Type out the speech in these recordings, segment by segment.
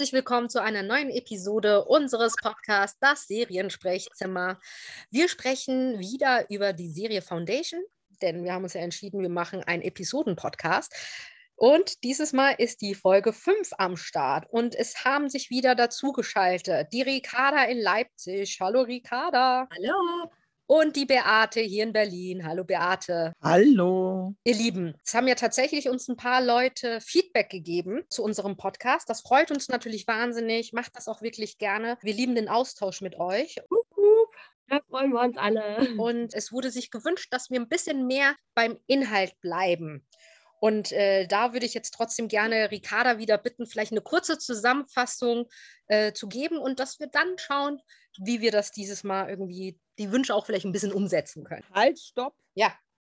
Herzlich willkommen zu einer neuen Episode unseres Podcasts Das Seriensprechzimmer. Wir sprechen wieder über die Serie Foundation, denn wir haben uns ja entschieden, wir machen einen Episoden-Podcast. Und dieses Mal ist die Folge 5 am Start und es haben sich wieder dazugeschaltet die Ricarda in Leipzig. Hallo Ricarda. Hallo und die Beate hier in Berlin. Hallo Beate. Hallo. Ihr Lieben, es haben ja tatsächlich uns ein paar Leute Feedback gegeben zu unserem Podcast. Das freut uns natürlich wahnsinnig. Macht das auch wirklich gerne. Wir lieben den Austausch mit euch. Da freuen wir uns alle. Und es wurde sich gewünscht, dass wir ein bisschen mehr beim Inhalt bleiben. Und äh, da würde ich jetzt trotzdem gerne Ricarda wieder bitten, vielleicht eine kurze Zusammenfassung äh, zu geben und dass wir dann schauen, wie wir das dieses Mal irgendwie, die Wünsche auch vielleicht ein bisschen umsetzen können. Halt, stopp. Ja,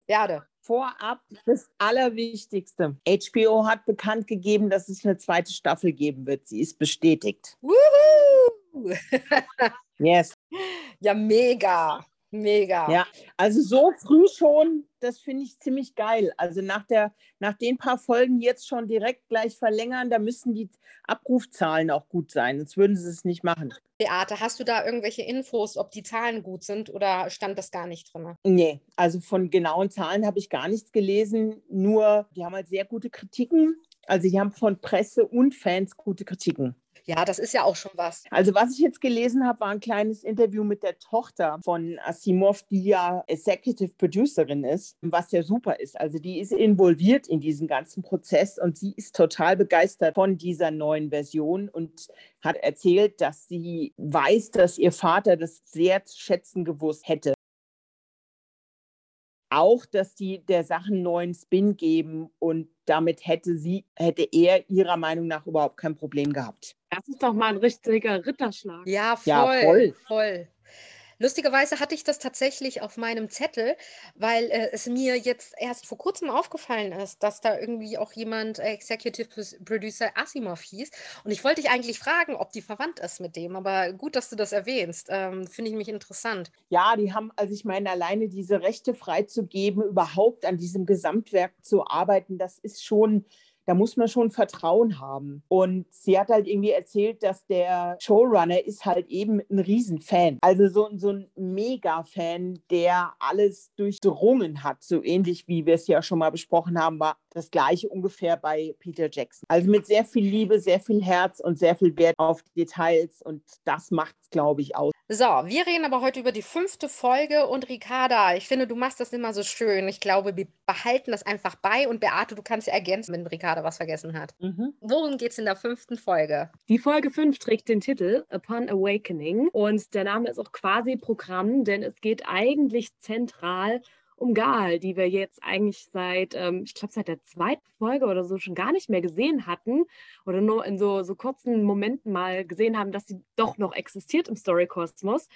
werde. Vorab das Allerwichtigste. HBO hat bekannt gegeben, dass es eine zweite Staffel geben wird. Sie ist bestätigt. Woohoo! yes. Ja, mega. Mega. Ja, also so früh schon, das finde ich ziemlich geil. Also nach, der, nach den paar Folgen jetzt schon direkt gleich verlängern, da müssen die Abrufzahlen auch gut sein, sonst würden sie es nicht machen. Beate, hast du da irgendwelche Infos, ob die Zahlen gut sind oder stand das gar nicht drin? Nee, also von genauen Zahlen habe ich gar nichts gelesen, nur die haben halt sehr gute Kritiken. Also die haben von Presse und Fans gute Kritiken. Ja, das ist ja auch schon was. Also was ich jetzt gelesen habe, war ein kleines Interview mit der Tochter von Asimov, die ja Executive Producerin ist, was ja super ist. Also die ist involviert in diesen ganzen Prozess und sie ist total begeistert von dieser neuen Version und hat erzählt, dass sie weiß, dass ihr Vater das sehr zu schätzen gewusst hätte auch, dass die der Sachen neuen Spin geben und damit hätte sie, hätte er ihrer Meinung nach überhaupt kein Problem gehabt. Das ist doch mal ein richtiger Ritterschlag. Ja, voll. Ja, voll. voll. Lustigerweise hatte ich das tatsächlich auf meinem Zettel, weil äh, es mir jetzt erst vor kurzem aufgefallen ist, dass da irgendwie auch jemand äh, Executive Producer Asimov hieß. Und ich wollte dich eigentlich fragen, ob die verwandt ist mit dem. Aber gut, dass du das erwähnst. Ähm, Finde ich mich interessant. Ja, die haben, also ich meine, alleine diese Rechte freizugeben, überhaupt an diesem Gesamtwerk zu arbeiten, das ist schon da muss man schon Vertrauen haben. Und sie hat halt irgendwie erzählt, dass der Showrunner ist halt eben ein Riesenfan. Also so, so ein Mega-Fan, der alles durchdrungen hat. So ähnlich wie wir es ja schon mal besprochen haben, war das gleiche ungefähr bei Peter Jackson. Also mit sehr viel Liebe, sehr viel Herz und sehr viel Wert auf Details. Und das macht es, glaube ich, aus. So, wir reden aber heute über die fünfte Folge und Ricarda, ich finde, du machst das immer so schön. Ich glaube, wir behalten das einfach bei und Beate, du kannst ja ergänzen, wenn Ricarda was vergessen hat. Mhm. Worum geht es in der fünften Folge? Die Folge 5 trägt den Titel Upon Awakening und der Name ist auch quasi Programm, denn es geht eigentlich zentral um Gal, die wir jetzt eigentlich seit, ähm, ich glaube, seit der zweiten Folge oder so schon gar nicht mehr gesehen hatten oder nur in so, so kurzen Momenten mal gesehen haben, dass sie doch noch existiert im Story-Kosmos.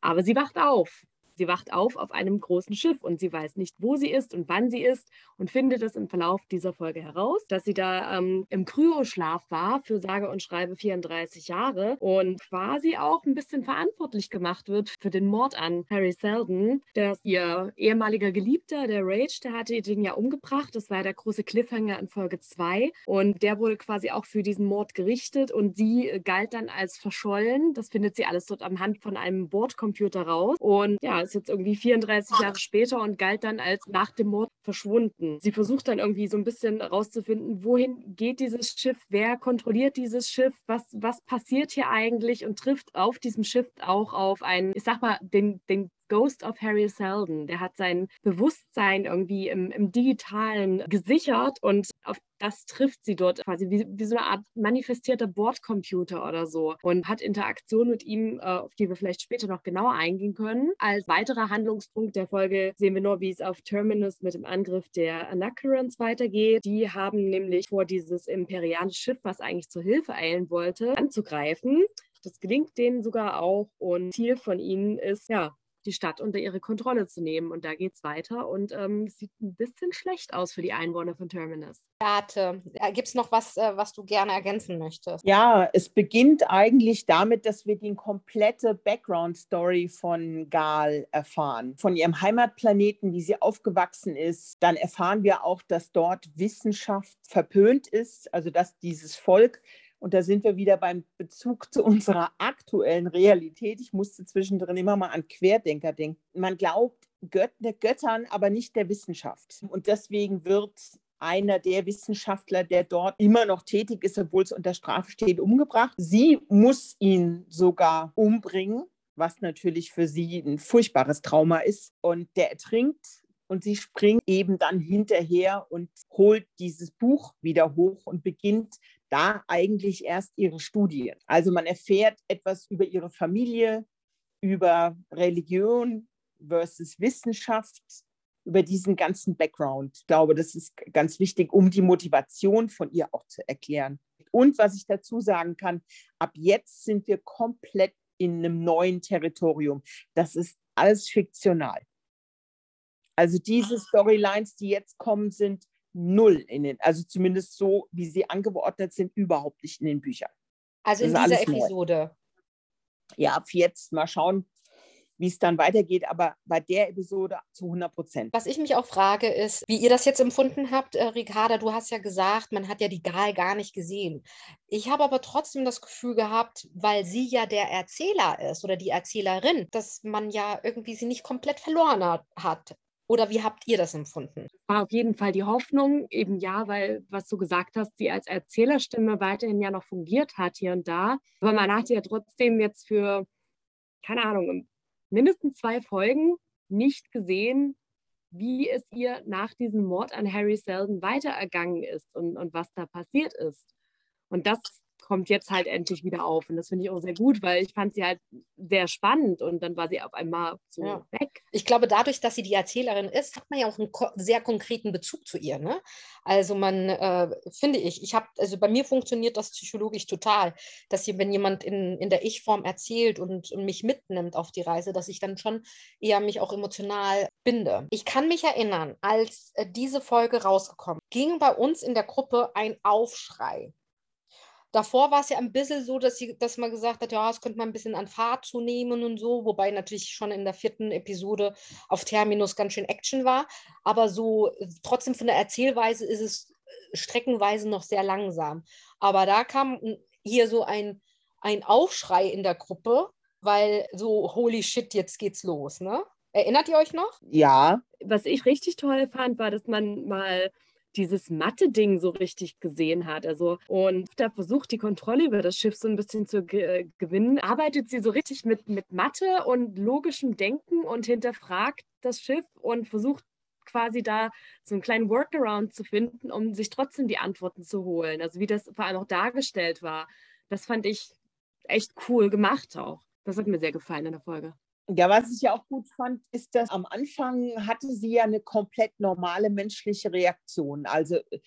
Aber sie wacht auf Sie wacht auf auf einem großen Schiff und sie weiß nicht, wo sie ist und wann sie ist und findet es im Verlauf dieser Folge heraus, dass sie da ähm, im Kryoschlaf war für sage und schreibe 34 Jahre und quasi auch ein bisschen verantwortlich gemacht wird für den Mord an Harry Seldon, dass ihr ehemaliger Geliebter, der Rage, der hatte den ja umgebracht. Das war der große Cliffhanger in Folge 2 und der wurde quasi auch für diesen Mord gerichtet und sie äh, galt dann als verschollen. Das findet sie alles dort am Hand von einem Bordcomputer raus und ja, ist jetzt irgendwie 34 Jahre später und galt dann als nach dem Mord verschwunden. Sie versucht dann irgendwie so ein bisschen herauszufinden, wohin geht dieses Schiff, wer kontrolliert dieses Schiff, was, was passiert hier eigentlich und trifft auf diesem Schiff auch auf einen, ich sag mal, den, den Ghost of Harry Seldon. Der hat sein Bewusstsein irgendwie im, im Digitalen gesichert und auf das trifft sie dort quasi wie, wie so eine Art manifestierter Bordcomputer oder so und hat Interaktion mit ihm, äh, auf die wir vielleicht später noch genauer eingehen können. Als weiterer Handlungspunkt der Folge sehen wir nur, wie es auf Terminus mit dem Angriff der Anakarans weitergeht. Die haben nämlich vor, dieses imperiale Schiff, was eigentlich zur Hilfe eilen wollte, anzugreifen. Das gelingt denen sogar auch und Ziel von ihnen ist, ja, die Stadt unter ihre Kontrolle zu nehmen. Und da geht es weiter und ähm, sieht ein bisschen schlecht aus für die Einwohner von Terminus. Beate, gibt es noch was, äh, was du gerne ergänzen möchtest? Ja, es beginnt eigentlich damit, dass wir die komplette Background-Story von Gal erfahren. Von ihrem Heimatplaneten, wie sie aufgewachsen ist. Dann erfahren wir auch, dass dort Wissenschaft verpönt ist, also dass dieses Volk Und da sind wir wieder beim Bezug zu unserer aktuellen Realität. Ich musste zwischendrin immer mal an Querdenker denken. Man glaubt Gött der Göttern, aber nicht der Wissenschaft. Und deswegen wird einer der Wissenschaftler, der dort immer noch tätig ist, obwohl es unter Strafe steht, umgebracht. Sie muss ihn sogar umbringen, was natürlich für sie ein furchtbares Trauma ist. Und der ertrinkt und sie springt eben dann hinterher und holt dieses Buch wieder hoch und beginnt da eigentlich erst ihre Studien. Also man erfährt etwas über ihre Familie, über Religion versus Wissenschaft, über diesen ganzen Background. Ich glaube, das ist ganz wichtig, um die Motivation von ihr auch zu erklären. Und was ich dazu sagen kann, ab jetzt sind wir komplett in einem neuen Territorium. Das ist alles fiktional. Also diese ah. Storylines, die jetzt kommen, sind null in den, also zumindest so, wie sie angeordnet sind, überhaupt nicht in den Büchern. Also in dieser Episode. Neu. Ja, ab jetzt mal schauen, wie es dann weitergeht, aber bei der Episode zu 100 Prozent. Was ich mich auch frage, ist, wie ihr das jetzt empfunden habt, äh, Ricarda, du hast ja gesagt, man hat ja die Gal gar nicht gesehen. Ich habe aber trotzdem das Gefühl gehabt, weil sie ja der Erzähler ist oder die Erzählerin, dass man ja irgendwie sie nicht komplett verloren hat. Oder wie habt ihr das empfunden? War auf jeden Fall die Hoffnung, eben ja, weil, was du gesagt hast, sie als Erzählerstimme weiterhin ja noch fungiert hat hier und da. Aber man hat ja trotzdem jetzt für, keine Ahnung, mindestens zwei Folgen nicht gesehen, wie es ihr nach diesem Mord an Harry Seldon weiter ergangen ist und, und was da passiert ist. Und das kommt jetzt halt endlich wieder auf. Und das finde ich auch sehr gut, weil ich fand sie halt sehr spannend und dann war sie auf einmal so ja. weg. Ich glaube, dadurch, dass sie die Erzählerin ist, hat man ja auch einen sehr konkreten Bezug zu ihr. Ne? Also man, äh, finde ich, ich habe, also bei mir funktioniert das psychologisch total, dass sie, wenn jemand in, in der Ich-Form erzählt und, und mich mitnimmt auf die Reise, dass ich dann schon eher mich auch emotional binde. Ich kann mich erinnern, als äh, diese Folge rausgekommen, ging bei uns in der Gruppe ein Aufschrei. Davor war es ja ein bisschen so, dass, sie, dass man gesagt hat, ja, es könnte man ein bisschen an Fahrt zunehmen und so, wobei natürlich schon in der vierten Episode auf Terminus ganz schön Action war. Aber so trotzdem von der Erzählweise ist es streckenweise noch sehr langsam. Aber da kam hier so ein, ein Aufschrei in der Gruppe, weil so, holy shit, jetzt geht's los, ne? Erinnert ihr euch noch? Ja. Was ich richtig toll fand, war, dass man mal dieses Mathe-Ding so richtig gesehen hat. Also, und da versucht die Kontrolle über das Schiff so ein bisschen zu ge gewinnen, arbeitet sie so richtig mit, mit Mathe und logischem Denken und hinterfragt das Schiff und versucht quasi da so einen kleinen Workaround zu finden, um sich trotzdem die Antworten zu holen. Also wie das vor allem auch dargestellt war. Das fand ich echt cool gemacht auch. Das hat mir sehr gefallen in der Folge. Ja, was ich ja auch gut fand, ist, dass am Anfang hatte sie ja eine komplett normale menschliche Reaktion. Also äh,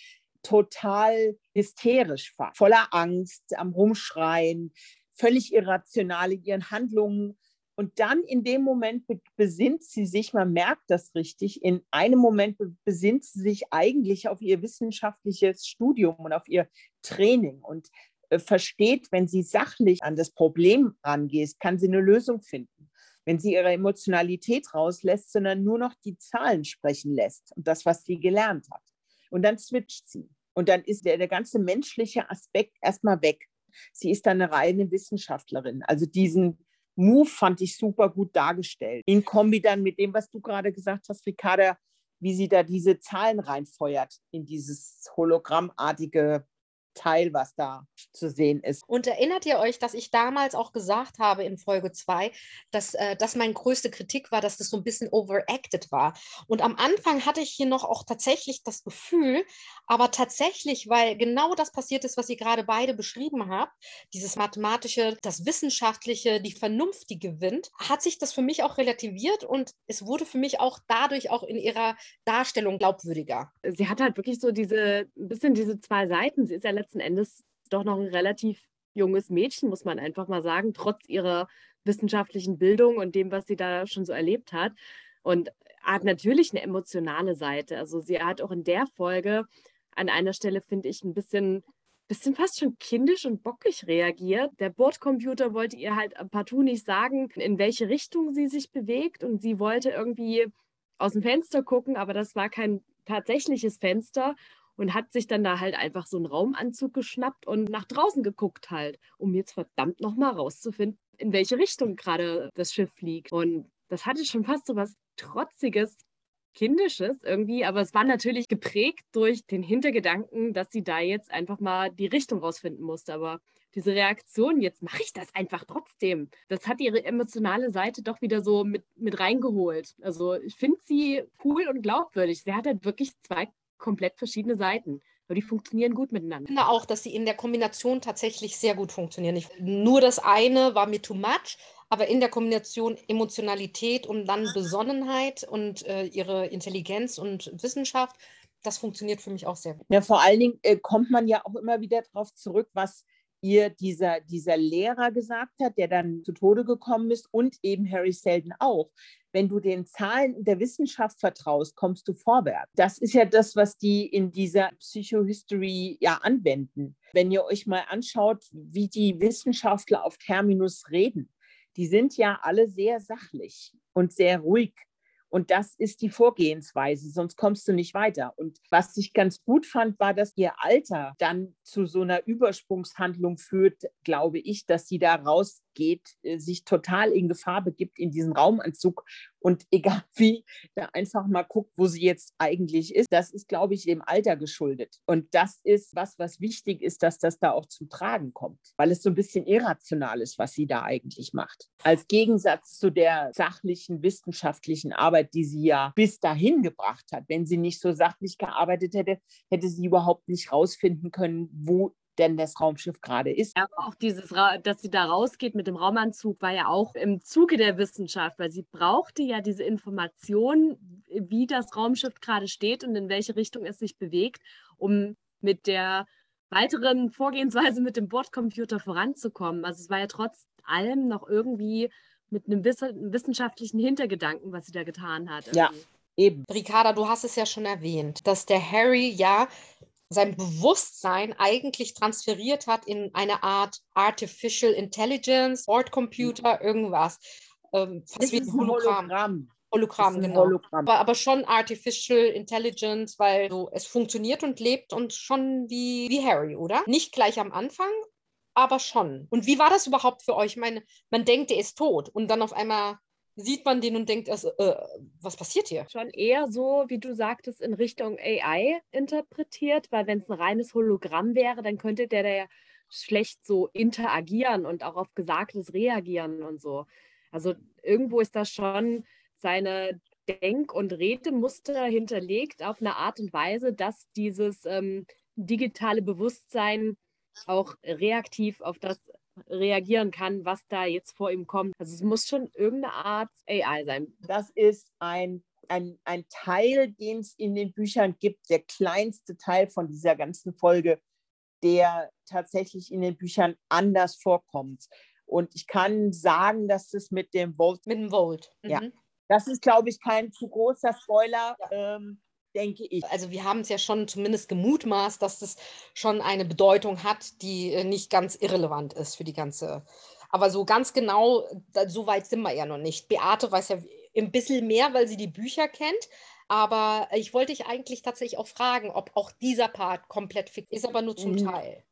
total hysterisch war, voller Angst, am Rumschreien, völlig irrational in ihren Handlungen. Und dann in dem Moment besinnt sie sich, man merkt das richtig, in einem Moment besinnt sie sich eigentlich auf ihr wissenschaftliches Studium und auf ihr Training und äh, versteht, wenn sie sachlich an das Problem rangeht, kann sie eine Lösung finden wenn sie ihre Emotionalität rauslässt, sondern nur noch die Zahlen sprechen lässt und das, was sie gelernt hat. Und dann switcht sie. Und dann ist der, der ganze menschliche Aspekt erstmal weg. Sie ist dann eine reine Wissenschaftlerin. Also diesen Move fand ich super gut dargestellt. In Kombi dann mit dem, was du gerade gesagt hast, Ricarda, wie sie da diese Zahlen reinfeuert in dieses hologrammartige Teil, was da zu sehen ist. Und erinnert ihr euch, dass ich damals auch gesagt habe in Folge 2, dass äh, das meine größte Kritik war, dass das so ein bisschen overacted war. Und am Anfang hatte ich hier noch auch tatsächlich das Gefühl, aber tatsächlich, weil genau das passiert ist, was ihr gerade beide beschrieben habt, dieses mathematische, das wissenschaftliche, die Vernunft, die gewinnt, hat sich das für mich auch relativiert und es wurde für mich auch dadurch auch in ihrer Darstellung glaubwürdiger. Sie hat halt wirklich so diese, ein bisschen diese zwei Seiten. Sie ist ja letzten Endes doch noch ein relativ junges Mädchen, muss man einfach mal sagen, trotz ihrer wissenschaftlichen Bildung und dem, was sie da schon so erlebt hat. Und hat natürlich eine emotionale Seite. Also sie hat auch in der Folge an einer Stelle, finde ich, ein bisschen, bisschen fast schon kindisch und bockig reagiert. Der Bordcomputer wollte ihr halt partout nicht sagen, in welche Richtung sie sich bewegt. Und sie wollte irgendwie aus dem Fenster gucken, aber das war kein tatsächliches Fenster. Und hat sich dann da halt einfach so einen Raumanzug geschnappt und nach draußen geguckt halt, um jetzt verdammt nochmal rauszufinden, in welche Richtung gerade das Schiff fliegt. Und das hatte schon fast so was Trotziges, Kindisches irgendwie, aber es war natürlich geprägt durch den Hintergedanken, dass sie da jetzt einfach mal die Richtung rausfinden musste. Aber diese Reaktion, jetzt mache ich das einfach trotzdem, das hat ihre emotionale Seite doch wieder so mit, mit reingeholt. Also ich finde sie cool und glaubwürdig. Sie hat halt wirklich zwei komplett verschiedene Seiten. Aber die funktionieren gut miteinander. Ich finde auch, dass sie in der Kombination tatsächlich sehr gut funktionieren. Ich, nur das eine war mir too much, aber in der Kombination Emotionalität und dann Besonnenheit und äh, ihre Intelligenz und Wissenschaft, das funktioniert für mich auch sehr gut. Ja, vor allen Dingen äh, kommt man ja auch immer wieder darauf zurück, was ihr dieser, dieser Lehrer gesagt hat, der dann zu Tode gekommen ist und eben Harry Selden auch. Wenn du den Zahlen der Wissenschaft vertraust, kommst du vorwärts. Das ist ja das, was die in dieser Psychohistory ja anwenden. Wenn ihr euch mal anschaut, wie die Wissenschaftler auf Terminus reden, die sind ja alle sehr sachlich und sehr ruhig und das ist die Vorgehensweise, sonst kommst du nicht weiter. Und was ich ganz gut fand, war, dass ihr Alter dann zu so einer Übersprungshandlung führt, glaube ich, dass sie da rausgeht, äh, sich total in Gefahr begibt in diesen Raumanzug und egal wie, da einfach mal guckt, wo sie jetzt eigentlich ist. Das ist, glaube ich, dem Alter geschuldet. Und das ist was, was wichtig ist, dass das da auch zum Tragen kommt, weil es so ein bisschen irrational ist, was sie da eigentlich macht. Als Gegensatz zu der sachlichen, wissenschaftlichen Arbeit, die sie ja bis dahin gebracht hat. Wenn sie nicht so sachlich gearbeitet hätte, hätte sie überhaupt nicht rausfinden können, wo denn das Raumschiff gerade ist. Ja, auch dieses, dass sie da rausgeht mit dem Raumanzug, war ja auch im Zuge der Wissenschaft, weil sie brauchte ja diese Information, wie das Raumschiff gerade steht und in welche Richtung es sich bewegt, um mit der weiteren Vorgehensweise mit dem Bordcomputer voranzukommen. Also es war ja trotz allem noch irgendwie mit einem wissenschaftlichen Hintergedanken, was sie da getan hat. Irgendwie. Ja, eben. Ricarda, du hast es ja schon erwähnt, dass der Harry ja sein Bewusstsein eigentlich transferiert hat in eine Art Artificial Intelligence, Bordcomputer, mhm. irgendwas. Ähm, fast wie ein Hologramm. Hologramm. Hologramm, genau. Hologramm. Aber, aber, schon Artificial Intelligence, weil so, es funktioniert und lebt und schon wie, wie Harry, oder? Nicht gleich am Anfang, aber schon. Und wie war das überhaupt für euch? Ich meine, man denkt, er ist tot und dann auf einmal sieht man den und denkt, also, äh, was passiert hier? Schon eher so, wie du sagtest, in Richtung AI interpretiert, weil wenn es ein reines Hologramm wäre, dann könnte der, der ja schlecht so interagieren und auch auf Gesagtes reagieren und so. Also irgendwo ist da schon seine Denk- und Redemuster hinterlegt auf eine Art und Weise, dass dieses ähm, digitale Bewusstsein auch reaktiv auf das reagieren kann, was da jetzt vor ihm kommt. Also es muss schon irgendeine Art AI sein. Das ist ein, ein, ein Teil, den es in den Büchern gibt, der kleinste Teil von dieser ganzen Folge, der tatsächlich in den Büchern anders vorkommt. Und ich kann sagen, dass es mit dem Volt. Mit dem Volt. Mhm. Ja. Das ist, glaube ich, kein zu großer Spoiler. Ja. Ähm, denke ich. Also wir haben es ja schon zumindest gemutmaßt, dass das schon eine Bedeutung hat, die äh, nicht ganz irrelevant ist für die ganze. Aber so ganz genau, so weit sind wir ja noch nicht. Beate weiß ja ein bisschen mehr, weil sie die Bücher kennt. Aber ich wollte dich eigentlich tatsächlich auch fragen, ob auch dieser Part komplett fix ist, aber nur zum mhm. Teil.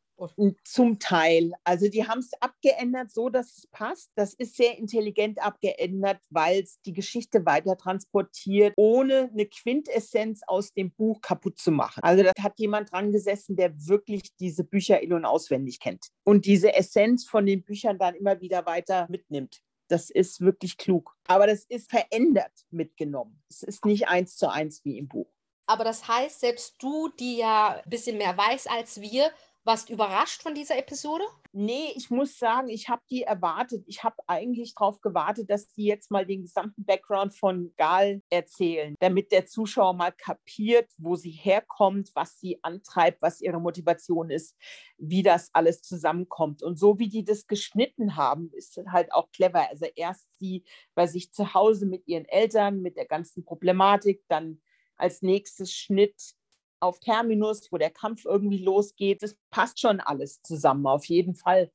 Zum Teil. Also die haben es abgeändert, so dass es passt. Das ist sehr intelligent abgeändert, weil es die Geschichte weiter transportiert, ohne eine Quintessenz aus dem Buch kaputt zu machen. Also da hat jemand dran gesessen, der wirklich diese Bücher in- und auswendig kennt und diese Essenz von den Büchern dann immer wieder weiter mitnimmt. Das ist wirklich klug. Aber das ist verändert mitgenommen. Es ist nicht eins zu eins wie im Buch. Aber das heißt, selbst du, die ja ein bisschen mehr weiß als wir, warst du überrascht von dieser Episode? Nee, ich muss sagen, ich habe die erwartet. Ich habe eigentlich darauf gewartet, dass die jetzt mal den gesamten Background von Gal erzählen, damit der Zuschauer mal kapiert, wo sie herkommt, was sie antreibt, was ihre Motivation ist, wie das alles zusammenkommt. Und so wie die das geschnitten haben, ist halt auch clever. Also erst sie bei sich zu Hause mit ihren Eltern, mit der ganzen Problematik, dann als nächstes Schnitt auf Terminus, wo der Kampf irgendwie losgeht. Das passt schon alles zusammen, auf jeden Fall.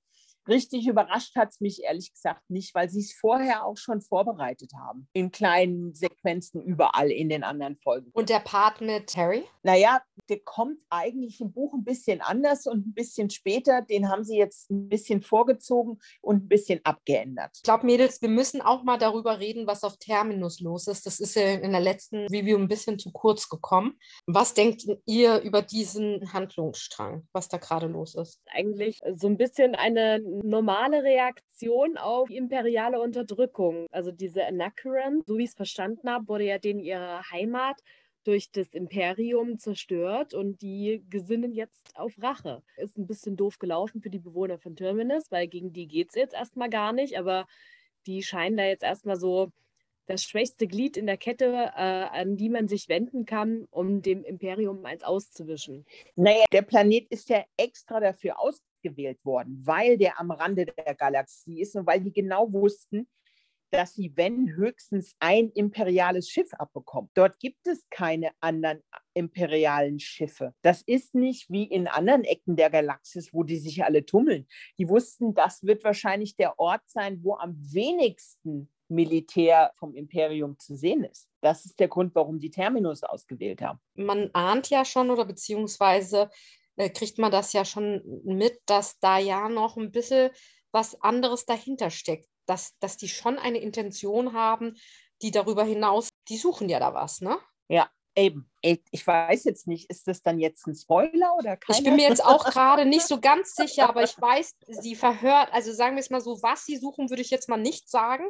Richtig überrascht hat es mich ehrlich gesagt nicht, weil sie es vorher auch schon vorbereitet haben. In kleinen Sequenzen überall in den anderen Folgen. Und der Part mit Harry? Naja, der kommt eigentlich im Buch ein bisschen anders und ein bisschen später. Den haben sie jetzt ein bisschen vorgezogen und ein bisschen abgeändert. Ich glaube, Mädels, wir müssen auch mal darüber reden, was auf Terminus los ist. Das ist ja in der letzten Review ein bisschen zu kurz gekommen. Was denkt ihr über diesen Handlungsstrang, was da gerade los ist? Eigentlich so ein bisschen eine normale Reaktion auf imperiale Unterdrückung. Also diese Anachron, so wie ich es verstanden habe, wurde ja denen ihre Heimat durch das Imperium zerstört und die gesinnen jetzt auf Rache. Ist ein bisschen doof gelaufen für die Bewohner von Terminus, weil gegen die geht es jetzt erstmal gar nicht, aber die scheinen da jetzt erstmal so das schwächste Glied in der Kette, äh, an die man sich wenden kann, um dem Imperium eins auszuwischen. Naja, der Planet ist ja extra dafür ausgewählt worden, weil der am Rande der Galaxie ist und weil die genau wussten, dass sie, wenn höchstens ein imperiales Schiff abbekommen. Dort gibt es keine anderen imperialen Schiffe. Das ist nicht wie in anderen Ecken der Galaxis, wo die sich alle tummeln. Die wussten, das wird wahrscheinlich der Ort sein, wo am wenigsten Militär vom Imperium zu sehen ist. Das ist der Grund, warum die Terminus ausgewählt haben. Man ahnt ja schon oder beziehungsweise äh, kriegt man das ja schon mit, dass da ja noch ein bisschen was anderes dahinter steckt dass, dass die schon eine Intention haben, die darüber hinaus, die suchen ja da was, ne? Ja, Eben, ich weiß jetzt nicht, ist das dann jetzt ein Spoiler oder keiner? Ich bin mir jetzt auch gerade nicht so ganz sicher, aber ich weiß, sie verhört, also sagen wir es mal so, was sie suchen, würde ich jetzt mal nicht sagen,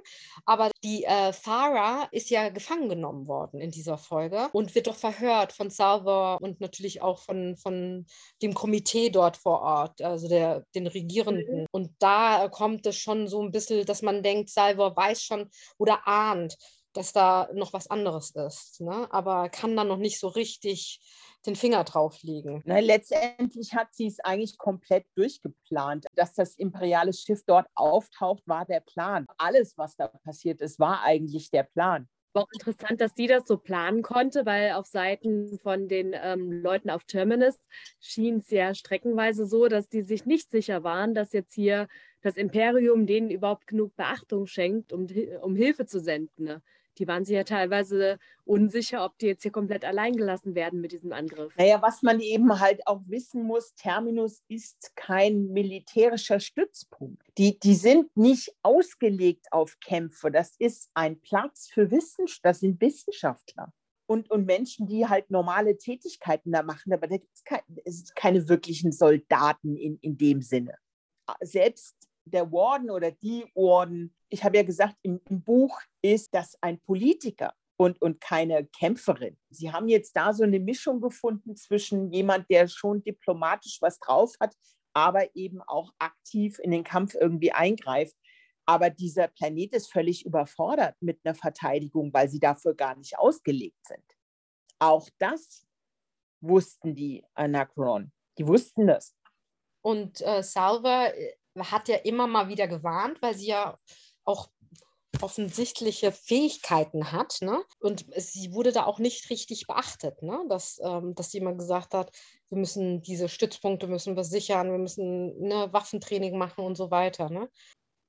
aber die äh, Farah ist ja gefangen genommen worden in dieser Folge und wird doch verhört von Salvor und natürlich auch von, von dem Komitee dort vor Ort, also der, den Regierenden. Mhm. Und da kommt es schon so ein bisschen, dass man denkt, Salvor weiß schon oder ahnt, dass da noch was anderes ist, ne? aber kann dann noch nicht so richtig den Finger drauf legen. Na, letztendlich hat sie es eigentlich komplett durchgeplant. Dass das imperiale Schiff dort auftaucht, war der Plan. Alles, was da passiert ist, war eigentlich der Plan. War auch interessant, dass sie das so planen konnte, weil auf Seiten von den ähm, Leuten auf Terminus schien es ja streckenweise so, dass die sich nicht sicher waren, dass jetzt hier das Imperium denen überhaupt genug Beachtung schenkt, um, um Hilfe zu senden. Ne? Die waren sich ja teilweise unsicher, ob die jetzt hier komplett allein gelassen werden mit diesem Angriff. Naja, was man eben halt auch wissen muss, Terminus ist kein militärischer Stützpunkt. Die, die sind nicht ausgelegt auf Kämpfe. Das ist ein Platz für Wissenschaftler, das sind Wissenschaftler. Und, und Menschen, die halt normale Tätigkeiten da machen, aber da gibt es kein, keine wirklichen Soldaten in, in dem Sinne. Selbst der Warden oder die Warden, ich habe ja gesagt, im, im Buch ist das ein Politiker und, und keine Kämpferin. Sie haben jetzt da so eine Mischung gefunden zwischen jemand, der schon diplomatisch was drauf hat, aber eben auch aktiv in den Kampf irgendwie eingreift. Aber dieser Planet ist völlig überfordert mit einer Verteidigung, weil sie dafür gar nicht ausgelegt sind. Auch das wussten die Anachron. Die wussten das. Und äh, Salva äh, hat ja immer mal wieder gewarnt, weil sie ja auch offensichtliche Fähigkeiten hat. Ne? Und sie wurde da auch nicht richtig beachtet, ne? dass, ähm, dass jemand gesagt hat, wir müssen diese Stützpunkte müssen wir sichern, wir müssen ne, Waffentraining machen und so weiter. Ne?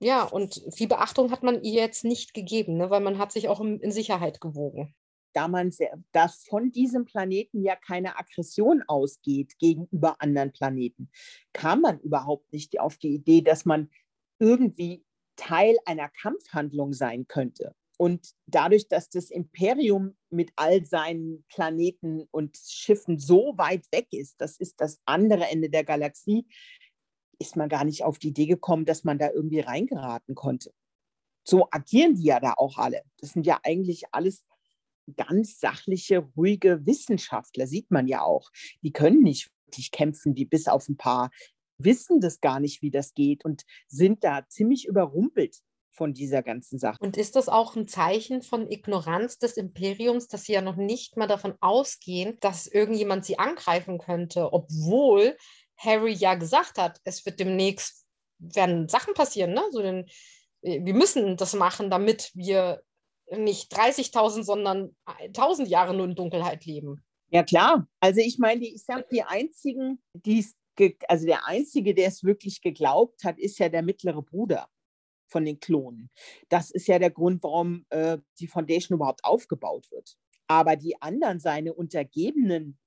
Ja, und viel Beachtung hat man ihr jetzt nicht gegeben, ne? weil man hat sich auch in, in Sicherheit gewogen da man sehr, dass von diesem Planeten ja keine Aggression ausgeht gegenüber anderen Planeten, kam man überhaupt nicht auf die Idee, dass man irgendwie Teil einer Kampfhandlung sein könnte. Und dadurch, dass das Imperium mit all seinen Planeten und Schiffen so weit weg ist, das ist das andere Ende der Galaxie, ist man gar nicht auf die Idee gekommen, dass man da irgendwie reingeraten konnte. So agieren die ja da auch alle. Das sind ja eigentlich alles ganz sachliche, ruhige Wissenschaftler, sieht man ja auch. Die können nicht wirklich kämpfen, die bis auf ein paar wissen das gar nicht, wie das geht und sind da ziemlich überrumpelt von dieser ganzen Sache. Und ist das auch ein Zeichen von Ignoranz des Imperiums, dass sie ja noch nicht mal davon ausgehen, dass irgendjemand sie angreifen könnte, obwohl Harry ja gesagt hat, es wird demnächst werden Sachen passieren, ne? So denn, äh, wir müssen das machen, damit wir nicht 30.000, sondern 1.000 Jahre nur in Dunkelheit leben. Ja klar. Also ich meine, ich sage, die einzigen, die es also der Einzige, der es wirklich geglaubt hat, ist ja der mittlere Bruder von den Klonen. Das ist ja der Grund, warum äh, die Foundation überhaupt aufgebaut wird. Aber die anderen, seine Untergebenen,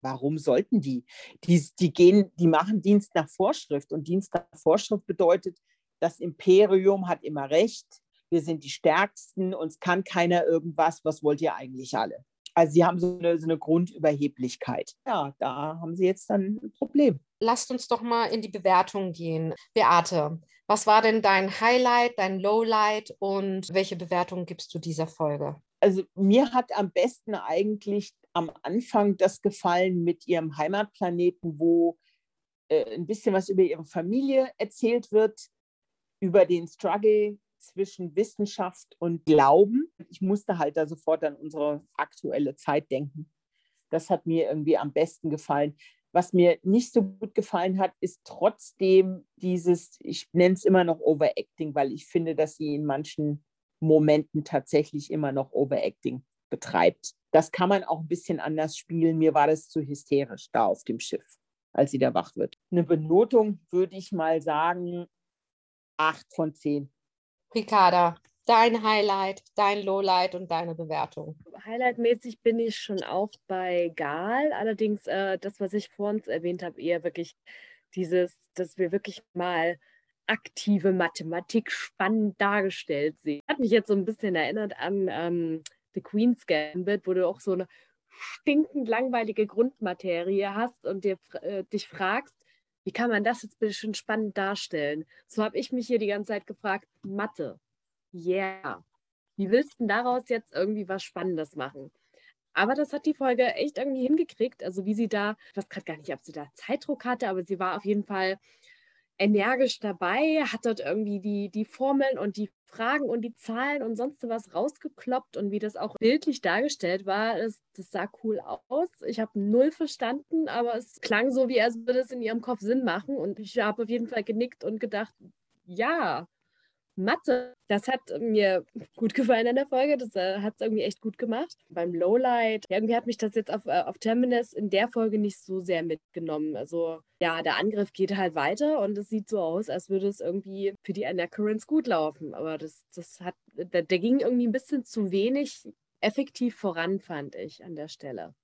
warum sollten die? Die, die, gehen, die machen Dienst nach Vorschrift. Und Dienst nach Vorschrift bedeutet, das Imperium hat immer Recht, wir sind die Stärksten, uns kann keiner irgendwas, was wollt ihr eigentlich alle? Also sie haben so eine, so eine Grundüberheblichkeit. Ja, da haben sie jetzt dann ein Problem. Lasst uns doch mal in die Bewertung gehen. Beate, was war denn dein Highlight, dein Lowlight und welche Bewertung gibst du dieser Folge? Also mir hat am besten eigentlich am Anfang das gefallen mit ihrem Heimatplaneten, wo äh, ein bisschen was über ihre Familie erzählt wird, über den Struggle zwischen Wissenschaft und Glauben. Ich musste halt da sofort an unsere aktuelle Zeit denken. Das hat mir irgendwie am besten gefallen. Was mir nicht so gut gefallen hat, ist trotzdem dieses, ich nenne es immer noch Overacting, weil ich finde, dass sie in manchen Momenten tatsächlich immer noch Overacting betreibt. Das kann man auch ein bisschen anders spielen. Mir war das zu hysterisch da auf dem Schiff, als sie da wach wird. Eine Benotung würde ich mal sagen, acht von zehn. Ricarda, dein Highlight, dein Lowlight und deine Bewertung. Highlightmäßig bin ich schon auch bei Gal. Allerdings äh, das, was ich vor uns erwähnt habe, eher wirklich dieses, dass wir wirklich mal aktive Mathematik spannend dargestellt sehen. Hat mich jetzt so ein bisschen erinnert an ähm, The Queen's Gambit, wo du auch so eine stinkend langweilige Grundmaterie hast und dir, äh, dich fragst, wie kann man das jetzt bitte schön spannend darstellen? So habe ich mich hier die ganze Zeit gefragt, Mathe. Yeah. Wie willst du daraus jetzt irgendwie was Spannendes machen? Aber das hat die Folge echt irgendwie hingekriegt. Also wie sie da, ich weiß gerade gar nicht, ob sie da Zeitdruck hatte, aber sie war auf jeden Fall energisch dabei, hat dort irgendwie die, die Formeln und die Fragen und die Zahlen und sonst was rausgekloppt und wie das auch bildlich dargestellt war, das, das sah cool aus. Ich habe null verstanden, aber es klang so, wie als würde es in ihrem Kopf Sinn machen und ich habe auf jeden Fall genickt und gedacht, ja, Mathe, das hat mir gut gefallen in der Folge. Das äh, hat es irgendwie echt gut gemacht. Beim Lowlight, irgendwie hat mich das jetzt auf, äh, auf Terminus in der Folge nicht so sehr mitgenommen. Also ja, der Angriff geht halt weiter und es sieht so aus, als würde es irgendwie für die Anacurrents gut laufen. Aber das, das hat, der, der ging irgendwie ein bisschen zu wenig effektiv voran, fand ich an der Stelle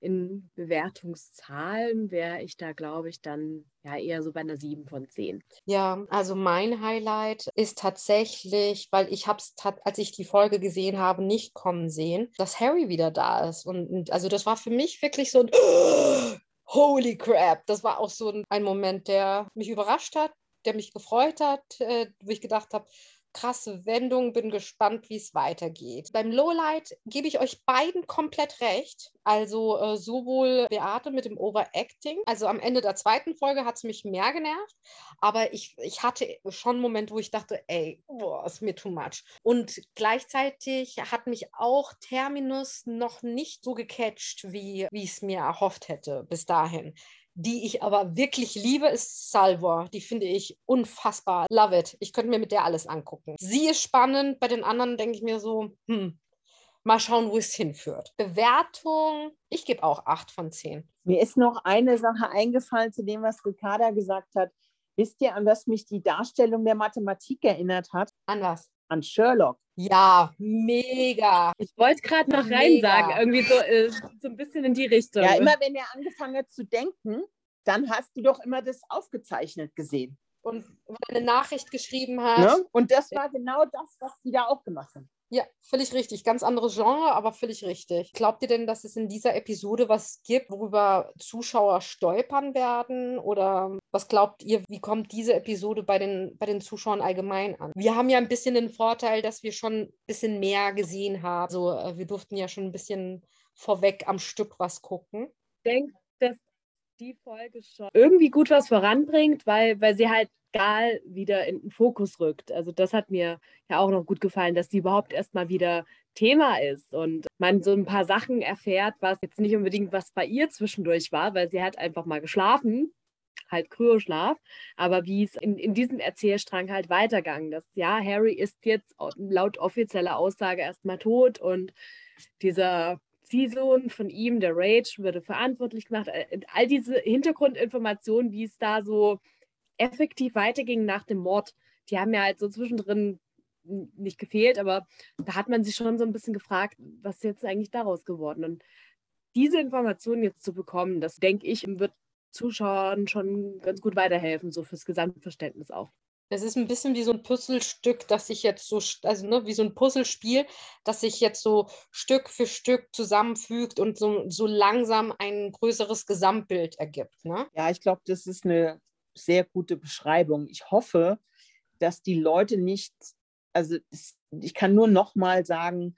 in Bewertungszahlen wäre ich da, glaube ich, dann ja eher so bei einer 7 von 10. Ja, also mein Highlight ist tatsächlich, weil ich habe es, als ich die Folge gesehen habe, nicht kommen sehen, dass Harry wieder da ist. Und also das war für mich wirklich so ein Holy crap! Das war auch so ein Moment, der mich überrascht hat, der mich gefreut hat, äh, wo ich gedacht habe, krasse Wendung, bin gespannt, wie es weitergeht. Beim Lowlight gebe ich euch beiden komplett recht. Also äh, sowohl Beate mit dem Overacting, also am Ende der zweiten Folge hat es mich mehr genervt, aber ich, ich hatte schon einen Moment, wo ich dachte, ey, boah, ist mir too much. Und gleichzeitig hat mich auch Terminus noch nicht so gecatcht, wie ich es mir erhofft hätte bis dahin die ich aber wirklich liebe, ist Salvor. Die finde ich unfassbar. Love it. Ich könnte mir mit der alles angucken. Sie ist spannend. Bei den anderen denke ich mir so, hm, mal schauen, wo es hinführt. Bewertung, ich gebe auch 8 von 10. Mir ist noch eine Sache eingefallen zu dem, was Ricarda gesagt hat. Wisst ihr, an was mich die Darstellung der Mathematik erinnert hat? An was? An Sherlock. Ja, mega. Ich wollte gerade noch rein sagen, irgendwie so, äh, so ein bisschen in die Richtung. Ja, immer wenn er angefangen hat zu denken, dann hast du doch immer das aufgezeichnet gesehen. Und eine Nachricht geschrieben hat. Ne? Und das war genau das, was die da auch gemacht haben. Ja, völlig richtig. Ganz anderes Genre, aber völlig richtig. Glaubt ihr denn, dass es in dieser Episode was gibt, worüber Zuschauer stolpern werden? Oder was glaubt ihr, wie kommt diese Episode bei den, bei den Zuschauern allgemein an? Wir haben ja ein bisschen den Vorteil, dass wir schon ein bisschen mehr gesehen haben. Also äh, wir durften ja schon ein bisschen vorweg am Stück was gucken. Ich denke, dass die Folge schon irgendwie gut was voranbringt, weil, weil sie halt Gal wieder in den Fokus rückt. Also das hat mir ja auch noch gut gefallen, dass die überhaupt erstmal wieder Thema ist und man so ein paar Sachen erfährt, was jetzt nicht unbedingt was bei ihr zwischendurch war, weil sie hat einfach mal geschlafen, halt Kryoschlaf, aber wie es in, in diesem Erzählstrang halt weitergegangen ist. Ja, Harry ist jetzt laut offizieller Aussage erstmal tot und dieser Ziehsohn von ihm, der Rage, würde verantwortlich gemacht. Äh, all diese Hintergrundinformationen, wie es da so effektiv weiterging nach dem Mord, die haben ja halt so zwischendrin nicht gefehlt, aber da hat man sich schon so ein bisschen gefragt, was ist jetzt eigentlich daraus geworden? Und diese Informationen jetzt zu bekommen, das denke ich, wird Zuschauern schon ganz gut weiterhelfen, so fürs Gesamtverständnis auch. Es ist ein bisschen wie so ein Puzzlestück, das sich jetzt so, also ne, wie so ein Puzzlespiel, das sich jetzt so Stück für Stück zusammenfügt und so, so langsam ein größeres Gesamtbild ergibt. Ne? Ja, ich glaube, das ist eine sehr gute Beschreibung. Ich hoffe, dass die Leute nicht, also ich kann nur noch mal sagen,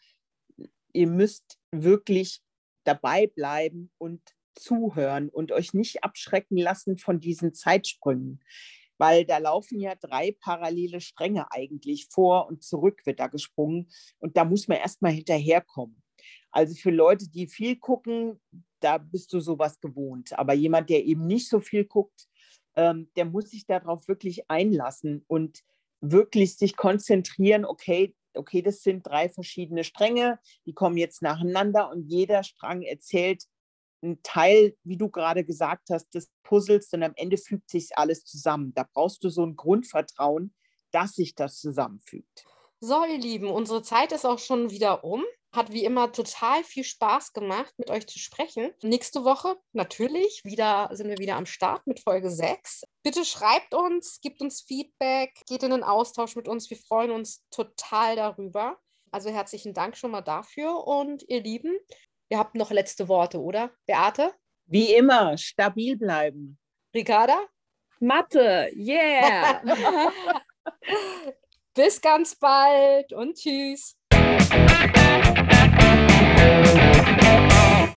ihr müsst wirklich dabei bleiben und zuhören und euch nicht abschrecken lassen von diesen Zeitsprüngen weil da laufen ja drei parallele Stränge eigentlich vor und zurück wird da gesprungen und da muss man erstmal hinterherkommen. Also für Leute, die viel gucken, da bist du sowas gewohnt. Aber jemand, der eben nicht so viel guckt, ähm, der muss sich darauf wirklich einlassen und wirklich sich konzentrieren, okay, okay, das sind drei verschiedene Stränge, die kommen jetzt nacheinander und jeder Strang erzählt ein Teil, wie du gerade gesagt hast, des Puzzles und am Ende fügt sich alles zusammen. Da brauchst du so ein Grundvertrauen, dass sich das zusammenfügt. So, ihr Lieben, unsere Zeit ist auch schon wieder um. Hat wie immer total viel Spaß gemacht, mit euch zu sprechen. Nächste Woche natürlich wieder sind wir wieder am Start mit Folge 6. Bitte schreibt uns, gebt uns Feedback, geht in den Austausch mit uns. Wir freuen uns total darüber. Also herzlichen Dank schon mal dafür und ihr Lieben, Ihr habt noch letzte Worte, oder? Beate? Wie immer, stabil bleiben. Ricarda? Mathe, yeah! Bis ganz bald und tschüss.